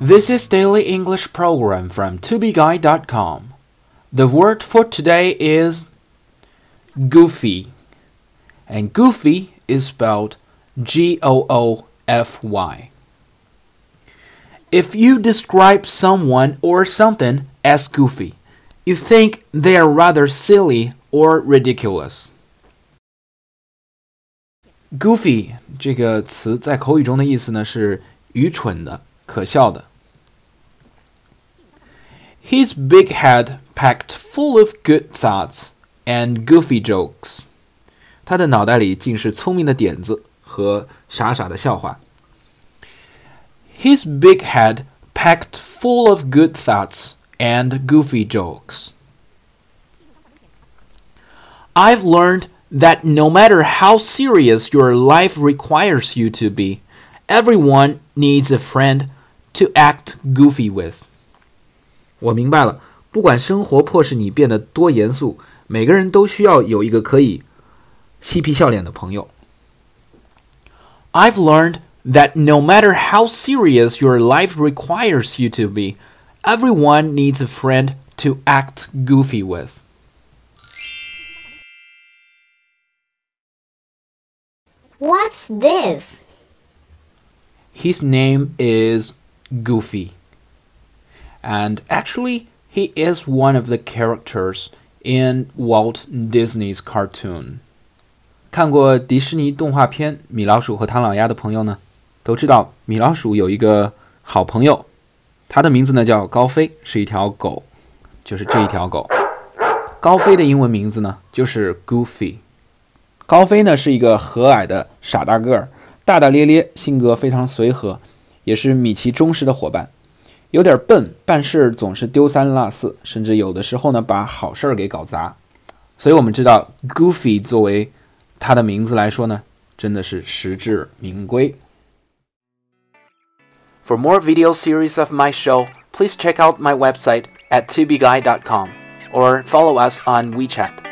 This is Daily English Program from tobeguy.com. The word for today is goofy. And goofy is spelled G O O F Y. If you describe someone or something as goofy, you think they are rather silly or ridiculous. Goofy 这个词在口语中的意思呢是愚蠢的、可笑的。 his big head packed full of good thoughts and goofy jokes. 他的脑袋里尽是聪明的点子和傻傻的笑话。His big head packed full of good thoughts and goofy jokes. I've learned that no matter how serious your life requires you to be, everyone needs a friend to act goofy with. 我明白了，不管生活迫使你变得多严肃，每个人都需要有一个可以嬉皮笑脸的朋友。I've learned that no matter how serious your life requires you to be, everyone needs a friend to act goofy with. What's this? His name is Goofy And actually he is one of the characters in Walt Disney's cartoon. 看过迪士尼动画片《米老鼠和唐老鸭》的朋友呢，都知道米老鼠有一个好朋友，它的名字呢叫高飞，是一条狗，就是这一条狗。高飞的英文名字呢就是 Goofy。高飞呢是一个和蔼的傻大个儿，大大咧咧，性格非常随和，也是米奇忠实的伙伴。有点笨，办事总是丢三落四，甚至有的时候呢把好事儿给搞砸。所以我们知道，Goofy 作为他的名字来说呢，真的是实至名归。For more video series of my show, please check out my website at tubeguy.com or follow us on WeChat.